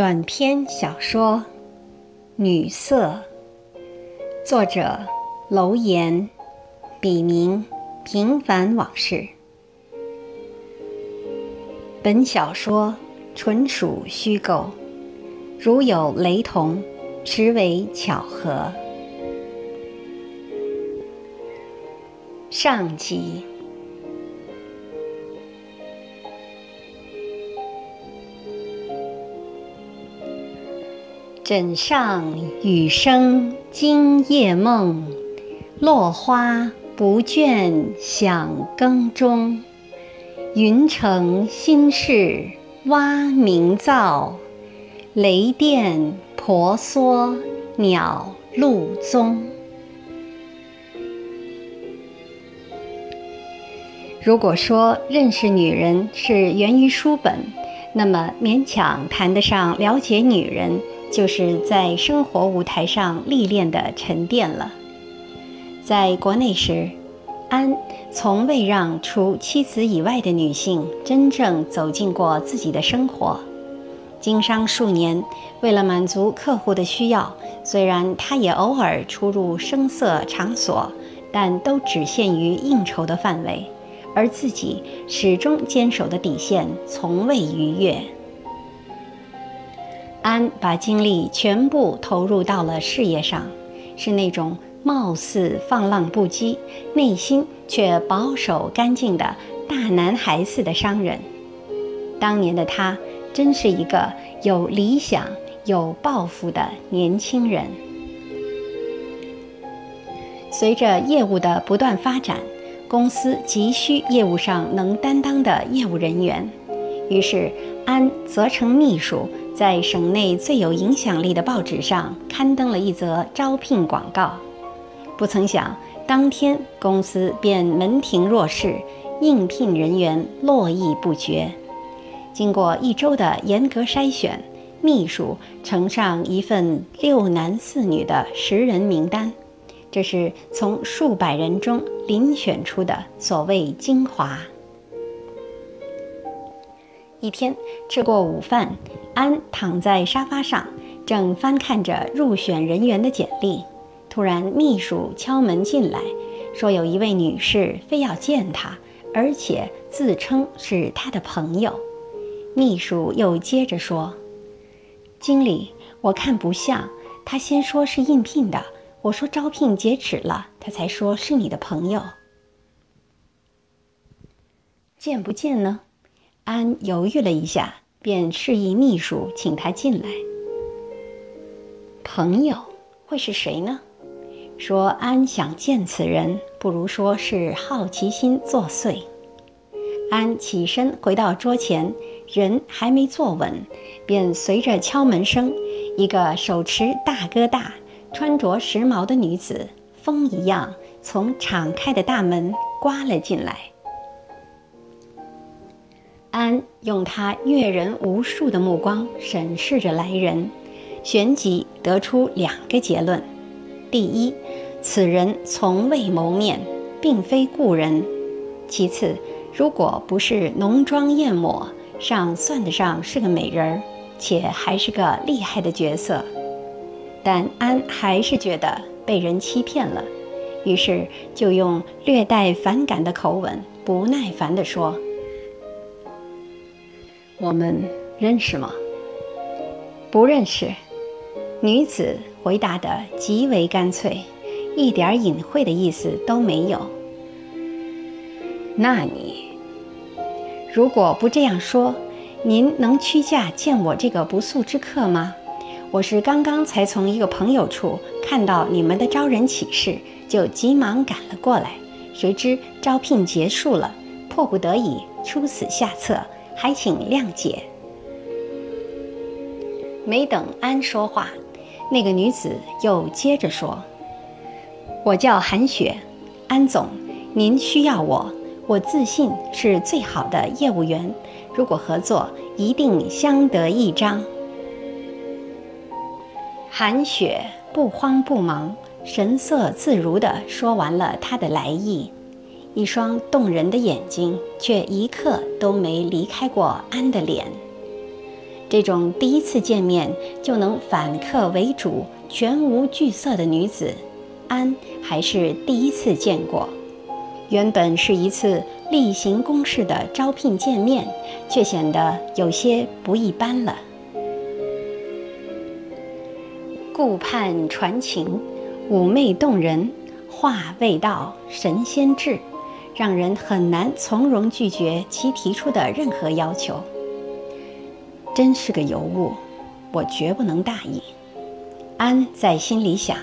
短篇小说《女色》，作者楼岩，笔名平凡往事。本小说纯属虚构，如有雷同，实为巧合。上集。枕上雨声惊夜梦，落花不倦响更钟。云成心事蛙鸣噪，雷电婆娑鸟露踪。如果说认识女人是源于书本，那么勉强谈得上了解女人。就是在生活舞台上历练的沉淀了。在国内时，安从未让除妻子以外的女性真正走进过自己的生活。经商数年，为了满足客户的需要，虽然他也偶尔出入声色场所，但都只限于应酬的范围，而自己始终坚守的底线从未逾越。安把精力全部投入到了事业上，是那种貌似放浪不羁，内心却保守干净的大男孩似的商人。当年的他，真是一个有理想、有抱负的年轻人。随着业务的不断发展，公司急需业务上能担当的业务人员，于是安责成秘书。在省内最有影响力的报纸上刊登了一则招聘广告，不曾想当天公司便门庭若市，应聘人员络绎不绝。经过一周的严格筛选，秘书呈上一份六男四女的十人名单，这是从数百人中遴选出的所谓精华。一天吃过午饭。安躺在沙发上，正翻看着入选人员的简历。突然，秘书敲门进来，说有一位女士非要见他，而且自称是他的朋友。秘书又接着说：“经理，我看不像。他先说是应聘的，我说招聘截止了，他才说是你的朋友。见不见呢？”安犹豫了一下。便示意秘书请他进来。朋友会是谁呢？说安想见此人，不如说是好奇心作祟。安起身回到桌前，人还没坐稳，便随着敲门声，一个手持大哥大、穿着时髦的女子，风一样从敞开的大门刮了进来。安用他阅人无数的目光审视着来人，旋即得出两个结论：第一，此人从未谋面，并非故人；其次，如果不是浓妆艳抹，尚算得上是个美人儿，且还是个厉害的角色。但安还是觉得被人欺骗了，于是就用略带反感的口吻，不耐烦地说。我们认识吗？不认识。女子回答得极为干脆，一点隐晦的意思都没有。那你如果不这样说，您能屈驾见我这个不速之客吗？我是刚刚才从一个朋友处看到你们的招人启事，就急忙赶了过来。谁知招聘结束了，迫不得已出此下策。还请谅解。没等安说话，那个女子又接着说：“我叫韩雪，安总，您需要我，我自信是最好的业务员。如果合作，一定相得益彰。”韩雪不慌不忙，神色自如地说完了她的来意。一双动人的眼睛，却一刻都没离开过安的脸。这种第一次见面就能反客为主、全无惧色的女子，安还是第一次见过。原本是一次例行公事的招聘见面，却显得有些不一般了。顾盼传情，妩媚动人，话未到，神仙至，让人很难从容拒绝其提出的任何要求。真是个尤物，我绝不能大意。安在心里想。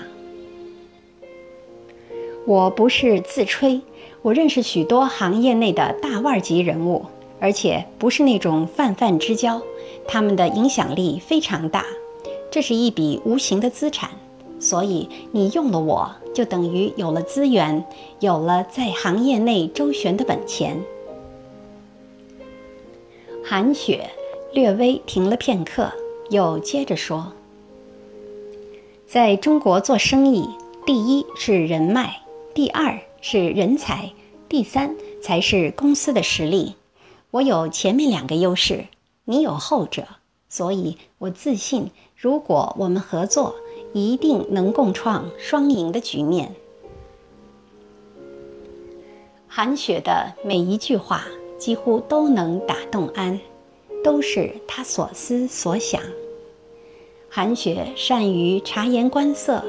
我不是自吹，我认识许多行业内的大腕级人物，而且不是那种泛泛之交，他们的影响力非常大，这是一笔无形的资产。所以你用了我，就等于有了资源，有了在行业内周旋的本钱。韩雪。略微停了片刻，又接着说：“在中国做生意，第一是人脉，第二是人才，第三才是公司的实力。我有前面两个优势，你有后者，所以我自信，如果我们合作，一定能共创双赢的局面。”韩雪的每一句话几乎都能打动安。都是他所思所想。韩雪善于察言观色，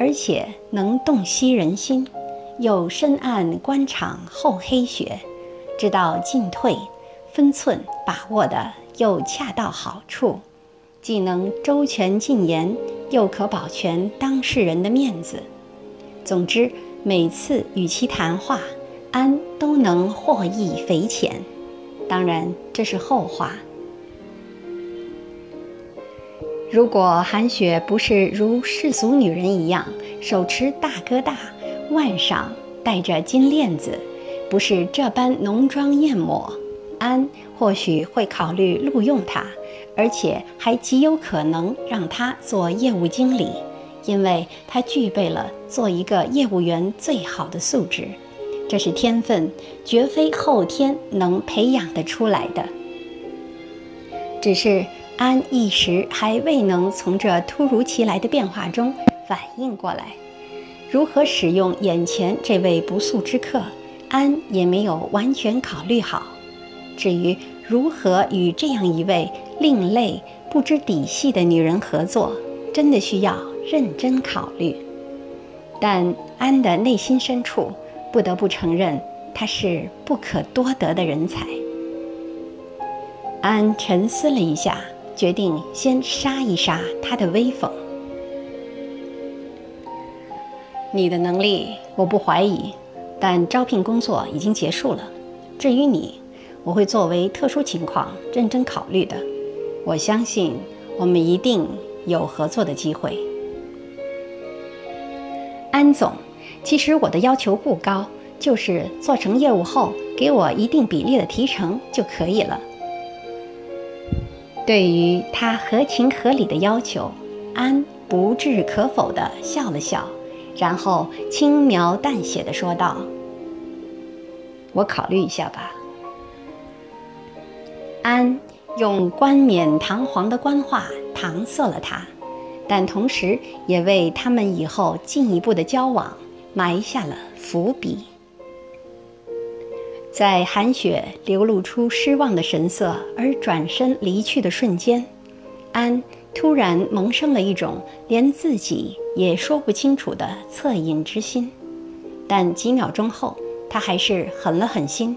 而且能洞悉人心，又深谙官场厚黑学，知道进退分寸把握的又恰到好处，既能周全进言，又可保全当事人的面子。总之，每次与其谈话，安都能获益匪浅。当然，这是后话。如果韩雪不是如世俗女人一样手持大哥大，腕上戴着金链子，不是这般浓妆艳抹，安或许会考虑录用她，而且还极有可能让他做业务经理，因为他具备了做一个业务员最好的素质，这是天分，绝非后天能培养得出来的。只是。安一时还未能从这突如其来的变化中反应过来，如何使用眼前这位不速之客，安也没有完全考虑好。至于如何与这样一位另类、不知底细的女人合作，真的需要认真考虑。但安的内心深处不得不承认，她是不可多得的人才。安沉思了一下。决定先杀一杀他的威风。你的能力我不怀疑，但招聘工作已经结束了。至于你，我会作为特殊情况认真考虑的。我相信我们一定有合作的机会。安总，其实我的要求不高，就是做成业务后给我一定比例的提成就可以了。对于他合情合理的要求，安不置可否地笑了笑，然后轻描淡写地说道：“我考虑一下吧。”安用冠冕堂皇的官话搪塞了他，但同时也为他们以后进一步的交往埋下了伏笔。在韩雪流露出失望的神色而转身离去的瞬间，安突然萌生了一种连自己也说不清楚的恻隐之心。但几秒钟后，他还是狠了狠心，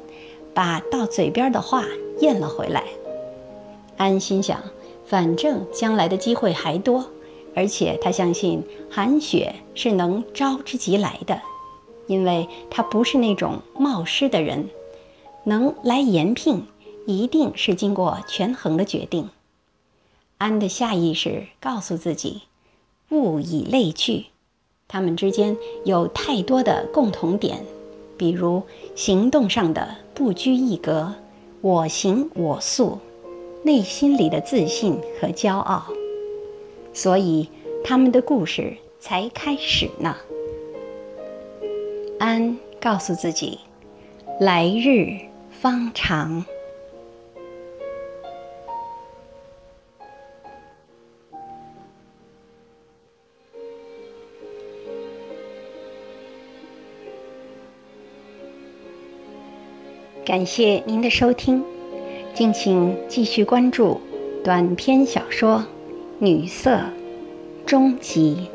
把到嘴边的话咽了回来。安心想，反正将来的机会还多，而且他相信韩雪是能招之即来的，因为她不是那种冒失的人。能来延聘，一定是经过权衡的决定。安的下意识告诉自己，物以类聚，他们之间有太多的共同点，比如行动上的不拘一格，我行我素，内心里的自信和骄傲，所以他们的故事才开始呢。安告诉自己，来日。方长。感谢您的收听，敬请继续关注短篇小说《女色》终极。